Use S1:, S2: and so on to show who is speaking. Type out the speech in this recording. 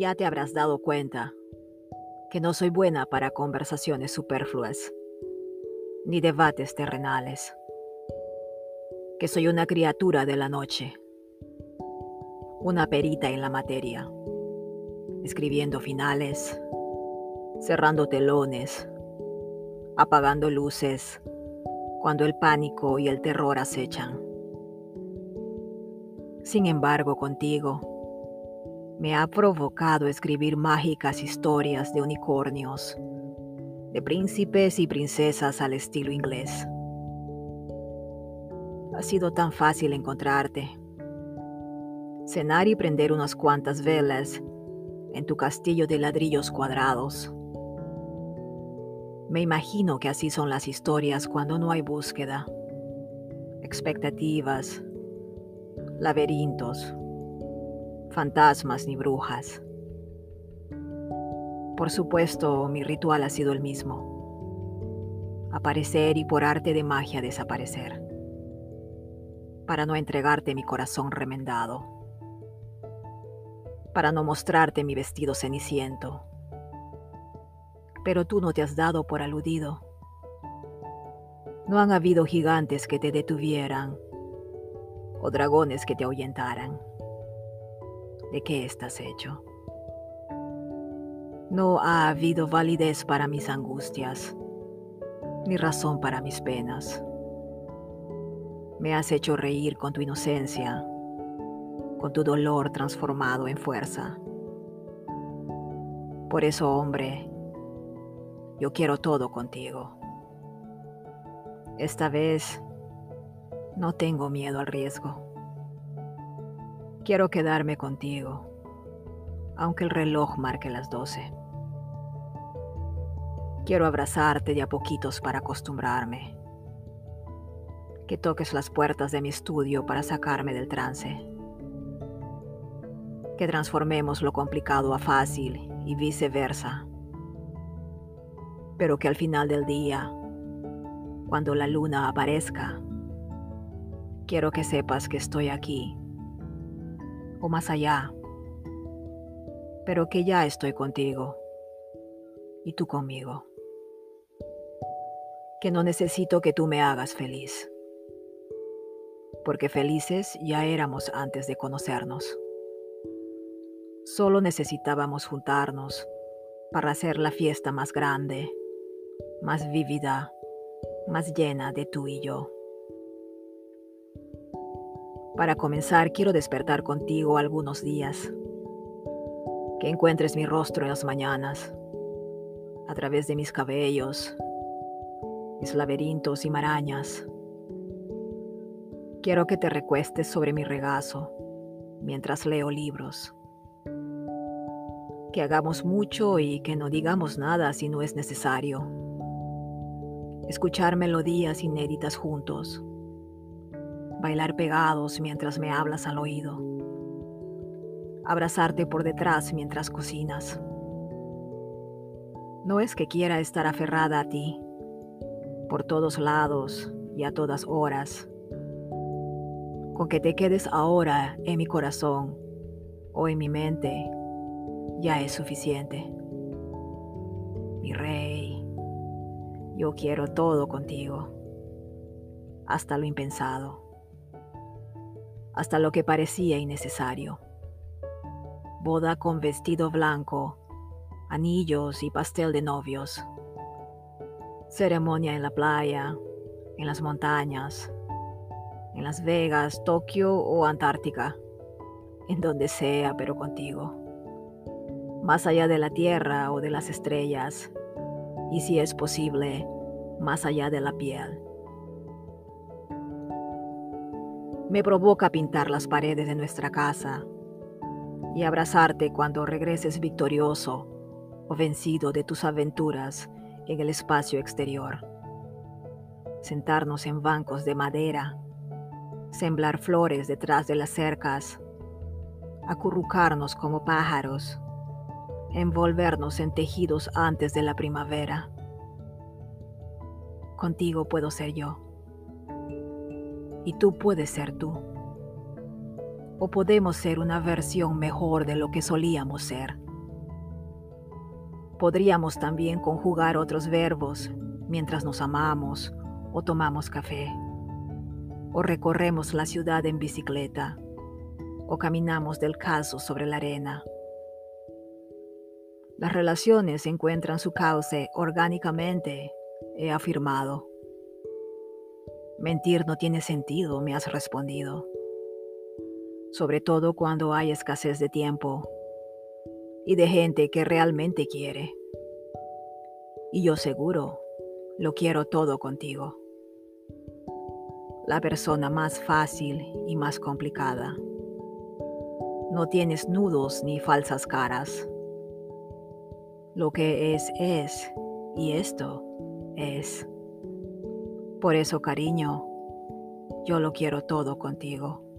S1: Ya te habrás dado cuenta que no soy buena para conversaciones superfluas ni debates terrenales, que soy una criatura de la noche, una perita en la materia, escribiendo finales, cerrando telones, apagando luces, cuando el pánico y el terror acechan. Sin embargo, contigo, me ha provocado escribir mágicas historias de unicornios, de príncipes y princesas al estilo inglés. Ha sido tan fácil encontrarte, cenar y prender unas cuantas velas en tu castillo de ladrillos cuadrados. Me imagino que así son las historias cuando no hay búsqueda, expectativas, laberintos, fantasmas ni brujas. Por supuesto, mi ritual ha sido el mismo. Aparecer y por arte de magia desaparecer. Para no entregarte mi corazón remendado. Para no mostrarte mi vestido ceniciento. Pero tú no te has dado por aludido. No han habido gigantes que te detuvieran o dragones que te ahuyentaran. ¿De qué estás hecho? No ha habido validez para mis angustias, ni razón para mis penas. Me has hecho reír con tu inocencia, con tu dolor transformado en fuerza. Por eso, hombre, yo quiero todo contigo. Esta vez no tengo miedo al riesgo. Quiero quedarme contigo, aunque el reloj marque las doce. Quiero abrazarte de a poquitos para acostumbrarme. Que toques las puertas de mi estudio para sacarme del trance. Que transformemos lo complicado a fácil y viceversa. Pero que al final del día, cuando la luna aparezca, Quiero que sepas que estoy aquí, o más allá, pero que ya estoy contigo y tú conmigo. Que no necesito que tú me hagas feliz, porque felices ya éramos antes de conocernos. Solo necesitábamos juntarnos para hacer la fiesta más grande, más vívida, más llena de tú y yo. Para comenzar, quiero despertar contigo algunos días. Que encuentres mi rostro en las mañanas, a través de mis cabellos, mis laberintos y marañas. Quiero que te recuestes sobre mi regazo mientras leo libros. Que hagamos mucho y que no digamos nada si no es necesario. Escuchar melodías inéditas juntos bailar pegados mientras me hablas al oído, abrazarte por detrás mientras cocinas. No es que quiera estar aferrada a ti, por todos lados y a todas horas. Con que te quedes ahora en mi corazón o en mi mente, ya es suficiente. Mi rey, yo quiero todo contigo, hasta lo impensado hasta lo que parecía innecesario. Boda con vestido blanco, anillos y pastel de novios. Ceremonia en la playa, en las montañas, en Las Vegas, Tokio o Antártica, en donde sea, pero contigo. Más allá de la tierra o de las estrellas, y si es posible, más allá de la piel. Me provoca pintar las paredes de nuestra casa y abrazarte cuando regreses victorioso o vencido de tus aventuras en el espacio exterior. Sentarnos en bancos de madera, sembrar flores detrás de las cercas, acurrucarnos como pájaros, envolvernos en tejidos antes de la primavera. Contigo puedo ser yo y tú puedes ser tú. O podemos ser una versión mejor de lo que solíamos ser. Podríamos también conjugar otros verbos mientras nos amamos o tomamos café, o recorremos la ciudad en bicicleta, o caminamos del caso sobre la arena. Las relaciones encuentran su cauce orgánicamente, he afirmado. Mentir no tiene sentido, me has respondido. Sobre todo cuando hay escasez de tiempo y de gente que realmente quiere. Y yo seguro lo quiero todo contigo. La persona más fácil y más complicada. No tienes nudos ni falsas caras. Lo que es es y esto es. Por eso, cariño, yo lo quiero todo contigo.